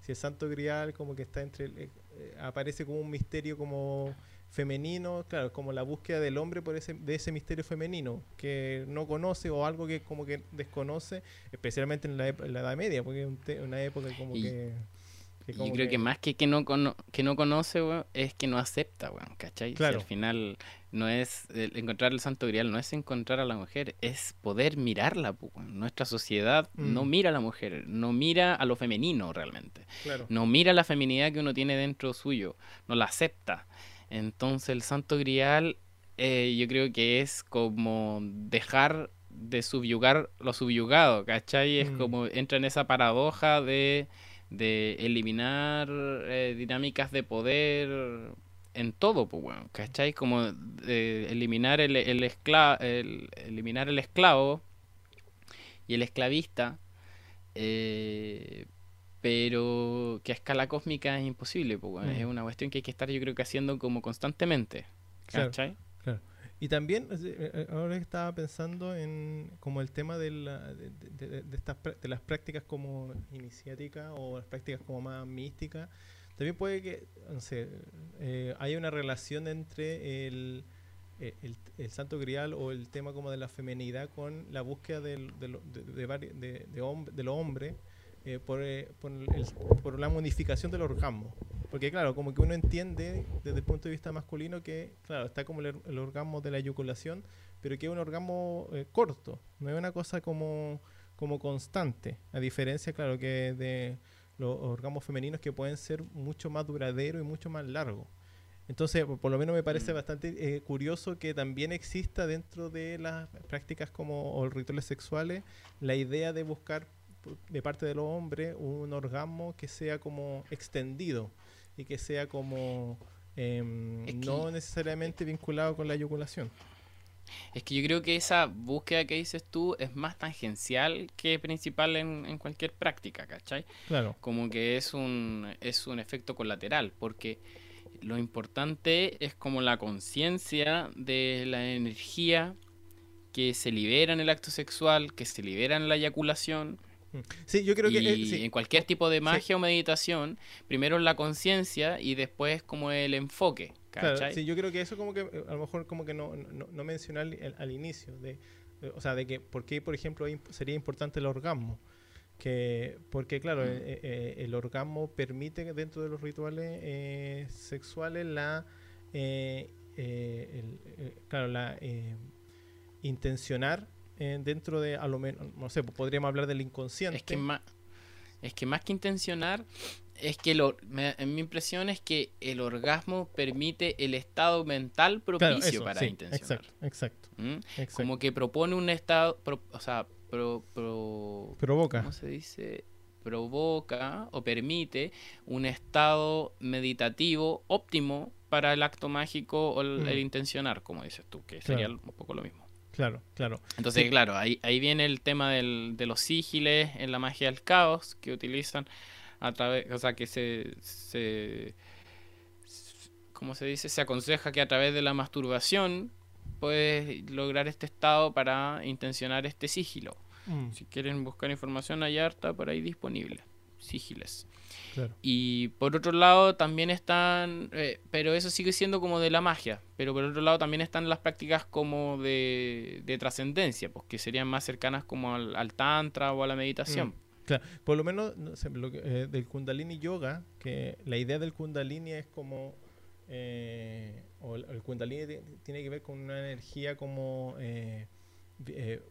si el santo grial como que está entre, eh, aparece como un misterio como femenino, claro, como la búsqueda del hombre por ese, de ese misterio femenino que no conoce o algo que como que desconoce, especialmente en la, Edad Media, porque es una época como que... yo creo que, más que que no, que no conoce, es que no acepta, ¿cachai? al final no es encontrar el santo grial, no es encontrar a la mujer, es poder mirarla. Nuestra sociedad no mm. mira a la mujer, no mira a lo femenino realmente. No mira la feminidad que uno tiene dentro suyo, no la acepta. Entonces el santo grial eh, yo creo que es como dejar de subyugar lo subyugado, ¿cachai? Es mm. como entra en esa paradoja de, de eliminar eh, dinámicas de poder en todo, pues, bueno, ¿cachai? Como eliminar el, el, el, eliminar el esclavo y el esclavista, eh, pero que a escala cósmica es imposible, pues, es una cuestión que hay que estar yo creo que haciendo como constantemente, ¿cachai? Claro, Y también, eh, eh, ahora estaba pensando en como el tema de, la, de, las prácticas como iniciáticas o las prácticas como más místicas, también puede que, no sé, eh, haya una relación entre el, eh, el, santo grial o el tema como de la femenidad con la búsqueda del, de, de, de, lo hombre por, por, la modificación del orgasmo. Porque claro, como que uno entiende desde el punto de vista masculino que, claro, está como el, orgasmo de la eyaculación, pero que es un orgasmo corto, no es una cosa como, como constante, a diferencia, claro, que de los orgasmos femeninos que pueden ser mucho más duraderos y mucho más largos. Entonces, por lo menos me parece mm. bastante eh, curioso que también exista dentro de las prácticas como o rituales sexuales la idea de buscar de parte de los hombres un orgasmo que sea como extendido y que sea como em, no necesariamente vinculado con la eyaculación. Es que yo creo que esa búsqueda que dices tú es más tangencial que principal en, cualquier práctica, ¿cachai? Claro. Como que es un, es un efecto colateral, porque lo importante es como la conciencia de la energía que se libera en el acto sexual, que se libera en la eyaculación. Sí, yo creo que eh, en cualquier tipo de magia o meditación, primero la conciencia y después como el enfoque. Claro, sí, yo creo que eso como que a lo mejor como que no, no, no mencioné al, inicio, de, o sea, de que por qué, por ejemplo, sería importante el orgasmo. Que, porque claro, mm. eh, eh, el orgasmo permite dentro de los rituales eh, sexuales la, claro, la intencionar dentro de, a lo menos, no sé, podríamos hablar del inconsciente. Es que más, es que más que intencionar, es que lo, en mi impresión es que el orgasmo permite el estado mental propicio para intencionar. Exacto, ¿Mm? exacto, Como que propone un estado, o sea, provoca. ¿Cómo se dice? Provoca o permite un estado meditativo óptimo para el acto mágico o el, mm. intencionar, como dices tú, que sería un poco lo mismo. Claro, claro. Entonces, claro, ahí, ahí viene el tema del, de los sígiles en la magia del caos que utilizan a través, o sea, que se, se, ¿cómo se dice? Se aconseja que a través de la masturbación puedes lograr este estado para intencionar este sigilo. Mm. Si quieren buscar información, hay harta por ahí disponible. Sigiles. Y por otro lado también están, eh, pero eso sigue siendo como de la magia, pero por otro lado también están las prácticas como de, de trascendencia, pues que serían más cercanas como al, tantra o a la meditación. Mm por lo menos eh, del Kundalini Yoga, que la idea del Kundalini es como, eh, o el, Kundalini tiene que ver con una energía como eh,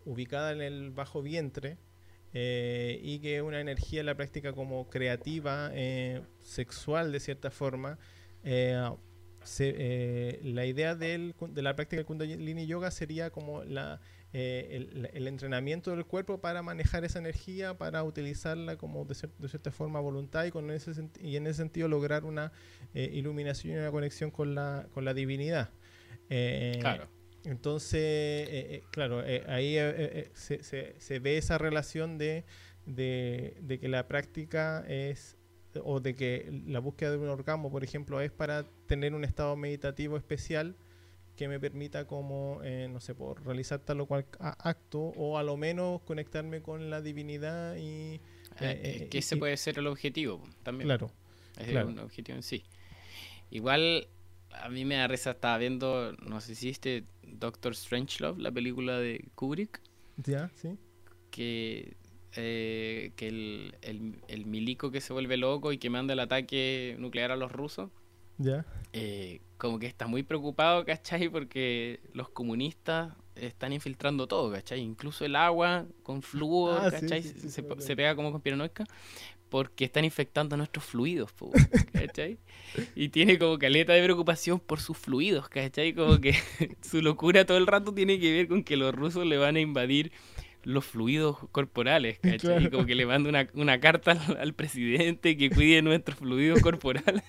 ubicada en el bajo vientre y que una energía en la práctica como creativa, sexual de cierta forma. la idea del, de la práctica del Kundalini Yoga sería como la eh, el, entrenamiento del cuerpo para manejar esa energía, para utilizarla como de, cierta forma voluntad y, con ese y en ese sentido lograr una eh, iluminación y una conexión con la, con la divinidad. Eh, claro. Entonces, claro, ahí se, se, ve esa relación de, de, de que la práctica es o de que la búsqueda de un orgasmo, por ejemplo, es para tener un estado meditativo especial que me permita como, eh, no sé, por realizar tal o cual acto o a lo menos conectarme con la divinidad y... Eh, eh, que ese puede ser el objetivo también. Claro. Es un objetivo en sí. Igual a mí me da risa, estaba viendo, no sé si viste Doctor Strangelove, la película de Kubrick. Ya, sí. Que, eh, que el, el, el, milico que se vuelve loco y que manda el ataque nuclear a los rusos. Ya. Eh, como que está muy preocupado, ¿cachai? Porque los comunistas están infiltrando todo, ¿cachai? Incluso el agua con flúor, Ah, ¿cachai? sí, sí, se, sí, se pega como con piranoica porque están infectando nuestros fluidos, po, ¿cachai? y tiene como caleta de preocupación por sus fluidos, ¿cachai? Como que su locura todo el rato tiene que ver con que los rusos le van a invadir los fluidos corporales, ¿cachai? Claro. Y como que le manda una, una carta al, al presidente que cuide nuestros fluidos corporales.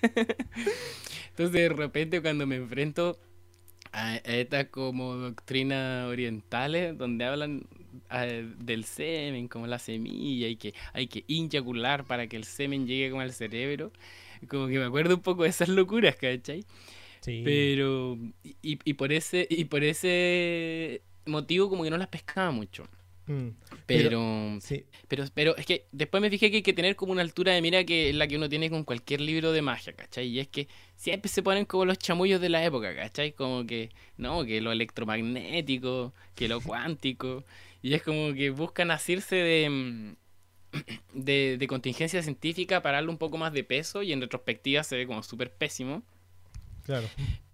Entonces de repente cuando me enfrento a, a estas como doctrinas orientales donde hablan del semen como la semilla y que hay que inyacular para que el semen llegue como al cerebro, como que me acuerdo un poco de esas locuras, ¿cachai? Sí. Pero y, y por ese y por ese motivo como que no las pescaba mucho. Mm, Pero, sí. pero, pero es que después me fijé que hay que tener como una altura de mira que es la que uno tiene con cualquier libro de magia, ¿cachai? Y es que siempre se ponen como los chamullos de la época, ¿cachai? Como que, no, que lo electromagnético, que lo cuántico. Y es como que buscan asirse de, mm, de, de contingencia científica para darle un poco más de peso y en retrospectiva se ve como súper pésimo. Claro.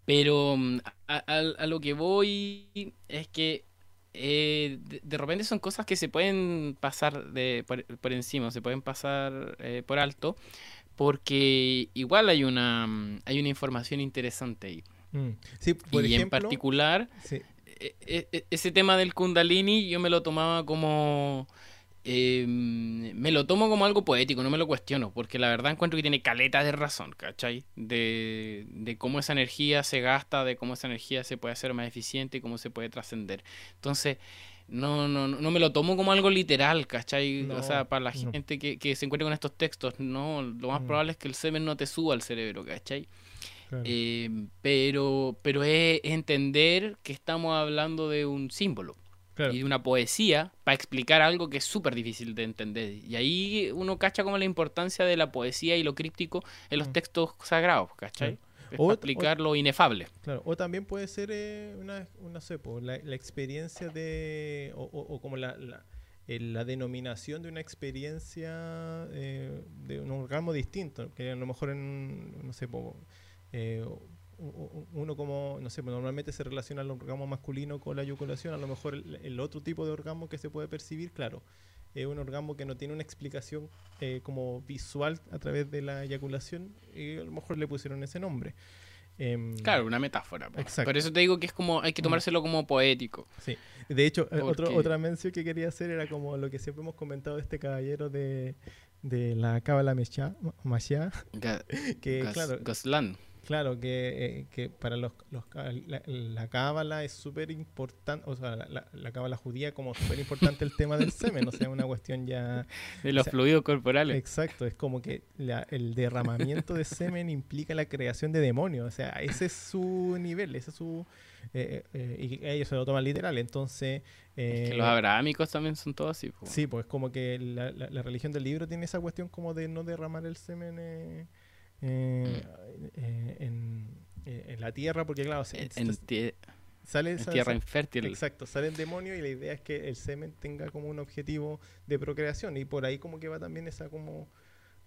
Pero mm, a, a- a lo que voy es que eh, de, de repente son cosas que se pueden pasar de, por, por encima, se pueden pasar eh, por alto, porque igual hay una, mm, hay una información interesante ahí. Mm. Sí, por y en particular, sí. E- e- ese tema del kundalini yo me lo tomaba como... eh, me lo tomo como algo poético, no me lo cuestiono, porque la verdad encuentro que tiene caleta de razón, ¿cachai? De, de cómo esa energía se gasta, de cómo esa energía se puede hacer más eficiente y cómo se puede trascender. Entonces, no, no, no no me lo tomo como algo literal, ¿cachai? No, o sea, para la no. gente que, que se encuentre con estos textos, no, lo más Mm. probable es que el semen no te suba al cerebro, ¿cachai? Claro. Eh, pero, pero es entender que estamos hablando de un símbolo claro. y de una poesía para explicar algo que es súper difícil de entender. Y ahí uno cacha como la importancia de la poesía y lo críptico en los Mm. textos sagrados, ¿cachai? Claro. Es O- para o- explicar lo inefable. Claro, o también puede ser eh, una, una, no sé, po, la, la experiencia de, o, o- o como la, la, eh, la denominación de una experiencia eh, de un orgasmo distinto, que a lo mejor en, no sé, po, eh, uno como, no sé, pues normalmente se relaciona el orgasmo masculino con la eyaculación, a lo mejor el, el otro tipo de orgasmo que se puede percibir, claro, es un orgasmo que no tiene una explicación eh, como visual a través de la eyaculación y a lo mejor le pusieron ese nombre. Em, Claro, una metáfora. po. Exacto. Por eso te digo que es como, hay que tomárselo como poético. Sí, de hecho, eh, otro- Porque- otra mención que quería hacer era como lo que siempre hemos comentado de este caballero de, de la Cábala Ga- que Gas- claro. Claro que, eh, que para los, la, la Cábala es súper importante, o sea, la, la, la Cábala judía como súper importante el tema del semen, o sea, una cuestión ya De los sea, fluidos corporales. Exacto, es como que la- el derramamiento de semen implica la creación de demonios, o sea, ese es su nivel, ese es su... eh, eh, y ellos se lo toman literal, entonces... Es que los abrahámicos también son todos así. Sí, pues como que la religión del libro tiene esa cuestión como de no derramar el semen eh, eh, eh, en, en la tierra, porque claro, se- En, se- en tie- sale en esa- tierra infértil. Exacto, sale el demonio y la idea es que el semen tenga como un objetivo de procreación y por ahí como que va también esa como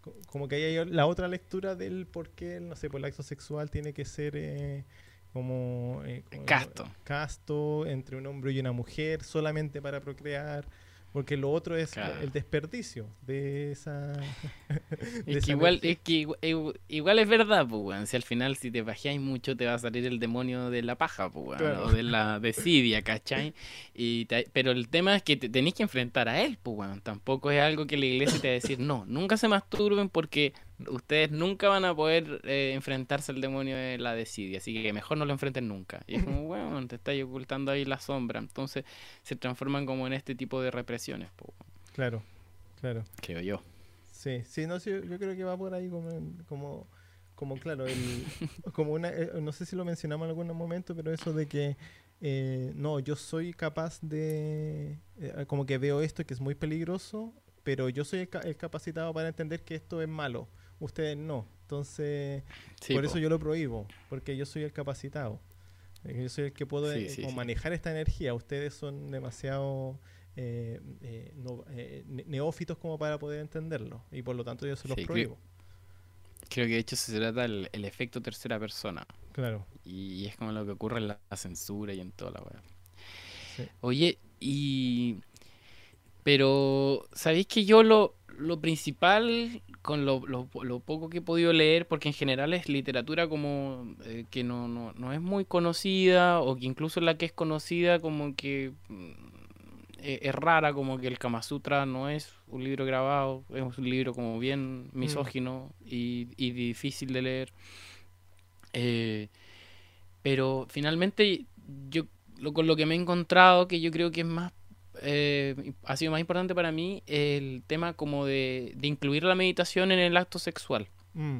co- como que hay la otra lectura del por qué, no sé, por el acto sexual tiene que ser eh, como, eh, como- Casto. casto entre un hombre y una mujer solamente para procrear, porque lo otro es Claro. el desperdicio de esa... de Es esa que igual, es que igu- igu- igual, es verdad, pues, weón. Si al final, si te pajeáis mucho, te va a salir el demonio de la paja, pues, weón. Claro. O de la desidia, ¿cachai? Y te- pero el tema es que te tenéis que enfrentar a él, pues, weón. Tampoco es algo que la iglesia te va a decir, no, nunca se masturben porque ustedes nunca van a poder eh, enfrentarse al demonio de la desidia. Así que mejor no lo enfrenten nunca. Y es como, weón, te estáis ocultando ahí la sombra. Entonces se transforman como en este tipo de represiones. Claro, claro. creo yo. Sí, sí, no, sí, yo creo que va por ahí como, como, como claro, el, como una, eh, no sé si lo mencionamos en algún momento, pero eso de que, eh, no, yo soy capaz de, eh, como que veo esto que es muy peligroso, pero yo soy el, ca- el capacitado para entender que esto es malo, ustedes no, Entonces, por eso yo lo prohíbo, porque yo soy el capacitado. Yo soy el que puedo eh, manejar esta energía. Ustedes son demasiado eh, eh, neófitos como para poder entenderlo. Y por lo tanto yo se los prohíbo. Creo, que de hecho se trata del el efecto tercera persona. Claro. Y, es como lo que ocurre en la, censura y en toda la web. Oye, y... Pero, ¿sabéis que yo lo, lo principal, con lo, lo, poco que he podido leer, porque en general es literatura como eh, que no, no, no, es muy conocida, o que incluso la que es conocida como que mm, e, es, rara, como que el Kama Sutra no es un libro grabado, es un libro como bien mm. misógino y, y, difícil de leer. Eh, pero finalmente yo lo, con lo que me he encontrado, que yo creo que es más eh, ha sido más importante para mí el tema como de, incluir la meditación en el acto sexual. Mm,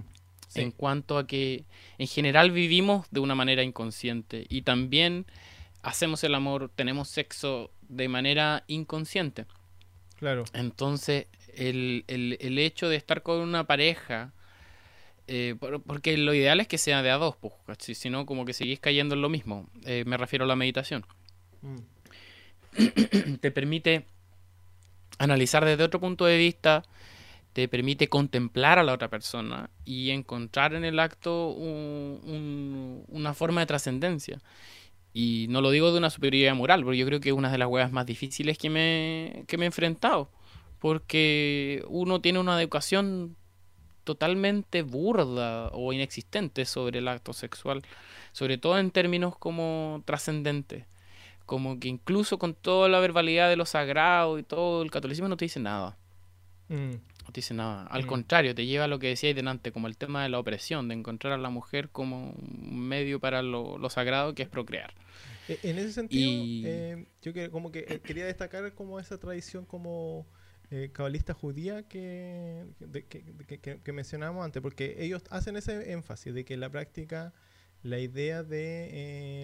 en cuanto a que en general vivimos de una manera inconsciente y también hacemos el amor, tenemos sexo de manera inconsciente. Claro. Entonces, el, el, hecho de estar con una pareja, eh, porque lo ideal es que sea de a dos, pues, si no, como que seguís cayendo en lo mismo. Eh, me refiero a la meditación. Mm. te permite analizar desde otro punto de vista, te permite contemplar a la otra persona y encontrar en el acto una forma de trascendencia. Y no lo digo de una superioridad moral, porque yo creo que es una de las huevas más difíciles que me, que me he enfrentado. Porque uno tiene una educación totalmente burda o inexistente sobre el acto sexual, sobre todo en términos como trascendentes como que incluso con toda la verbalidad de lo sagrado y todo, el catolicismo no te dice nada. Mm. No te dice nada. Al mm. contrario, te lleva a lo que decíais delante, como el tema de la opresión, de encontrar a la mujer como un medio para lo, sagrado que es procrear. E, en ese sentido, eh, yo como que eh, quería destacar como esa tradición como eh, cabalista judía que, que, que, mencionábamos antes, porque ellos hacen ese énfasis de que la práctica la idea de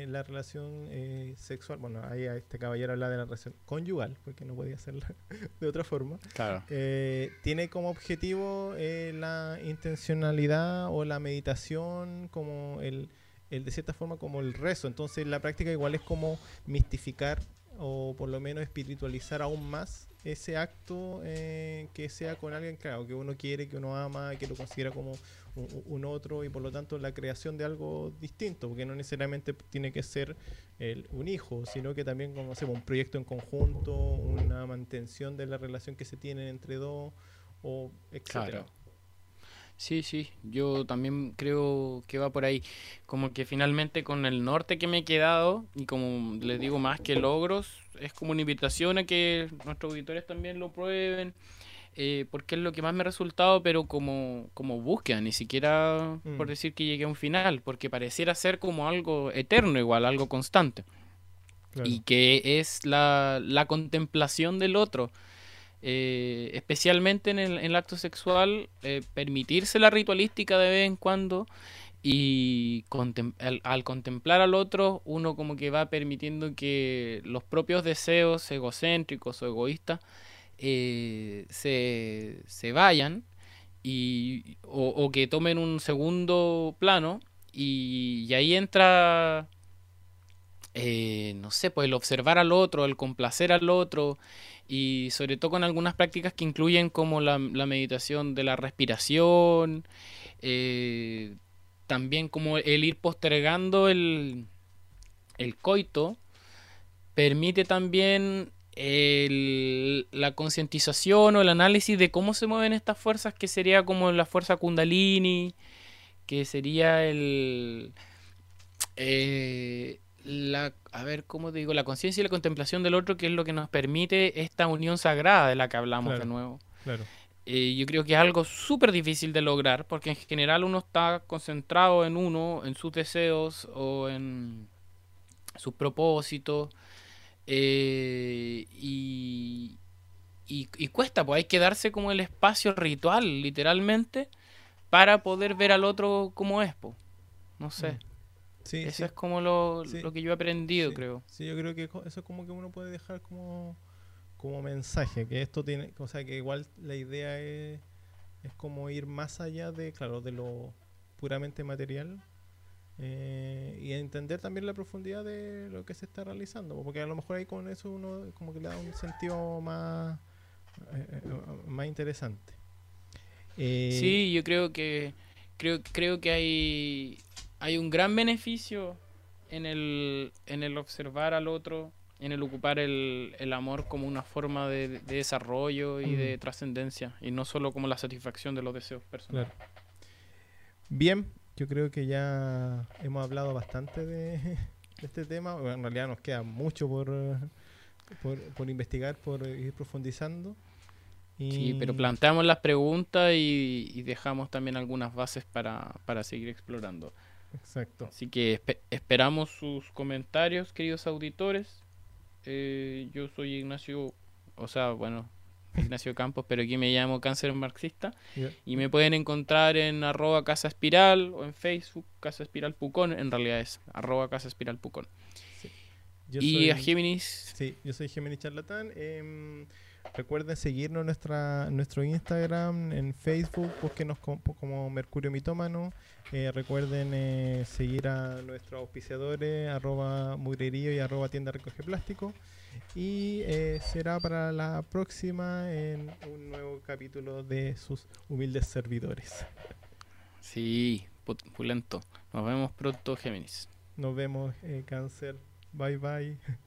eh, la relación eh, sexual, bueno, ahí este caballero habla de la relación conyugal, porque no podía hacerla de otra forma, claro. Eh, tiene como objetivo la intencionalidad o la meditación, como el, el, de cierta forma, como el rezo. Entonces la práctica igual es como mistificar o por lo menos espiritualizar aún más ese acto que sea con alguien, claro, que uno quiere, que uno ama, que lo considera como un, otro y por lo tanto la creación de algo distinto, porque no necesariamente tiene que ser un hijo, sino que también como hacemos un proyecto en conjunto, una mantención de la relación que se tiene entre dos, o etcétera. Sí, sí, yo también creo que va por ahí. Como que finalmente con el norte que me he quedado, y como les digo más que logros, es como una invitación a que nuestros auditores también lo prueben eh, porque es lo que más me ha resultado, pero como, como búsqueda, ni siquiera por mm. decir que llegué a un final, porque pareciera ser como algo eterno igual, algo constante. Y que es la, la contemplación del otro. Eh, especialmente en el, en el, acto sexual, eh, permitirse la ritualística de vez en cuando y al, al, contemplar al otro, uno como que va permitiendo que los propios deseos egocéntricos o egoístas eh, se, se, vayan y, o, que tomen un segundo plano y, ahí entra, eh, no sé, pues el observar al otro, el complacer al otro y sobre todo con algunas prácticas que incluyen como la, meditación de la respiración, eh, también como el ir postergando el, el coito, permite también el, la concientización o el análisis de cómo se mueven estas fuerzas, que sería como la fuerza kundalini, que sería el... Eh, la, a ver, ¿cómo digo? La conciencia y la contemplación del otro, que es lo que nos permite esta unión sagrada de la que hablamos de nuevo. Eh, yo creo que es algo súper difícil de lograr, porque en general uno está concentrado en uno, en sus deseos o en sus propósitos eh, y, y, cuesta, pues hay que darse como el espacio ritual, literalmente, para poder ver al otro como es, pues. No sé. Mm. Sí, eso es como lo, lo, que yo he aprendido, creo. Sí, yo creo que eso es como que uno puede dejar como, como mensaje, que esto tiene, o sea, que igual la idea es es como ir más allá de, claro, de lo puramente material eh, y entender también la profundidad de lo que se está realizando, porque a lo mejor ahí con eso uno como que le da un sentido más, eh, eh, más interesante. sí, yo creo que creo, creo que hay, hay un gran beneficio en el, en el observar al otro, en el ocupar el, el amor como una forma de, desarrollo y de mm. trascendencia, y no solo como la satisfacción de los deseos personales. Bien, yo creo que ya hemos hablado bastante de, este tema. en realidad nos queda mucho por, por, investigar, por ir profundizando. Sí, pero planteamos las preguntas y, dejamos también algunas bases para, para seguir explorando. Exacto. Así que esperamos sus comentarios, queridos auditores. Eh, yo soy Ignacio, o sea, bueno, Ignacio Campos, pero aquí me llamo Cáncer Marxista. Y me pueden encontrar en arroba Casa Espiral o en Facebook Casa Espiral Pucón. En realidad es arroba Casa Espiral Pucón. y a Géminis. Sí, yo soy Géminis Charlatán. Em, recuerden seguirnos en nuestra, nuestro Instagram, en Facebook, búsquenos como, como Mercurio Mitómano. Eh, recuerden eh, seguir a nuestros auspiciadores, arroba mugrerío y arroba tienda recoge plástico. Y eh, será para la próxima en un nuevo capítulo de sus humildes servidores. Sí, pulento. Nos vemos pronto, Géminis. Nos vemos, Cáncer. Bye bye.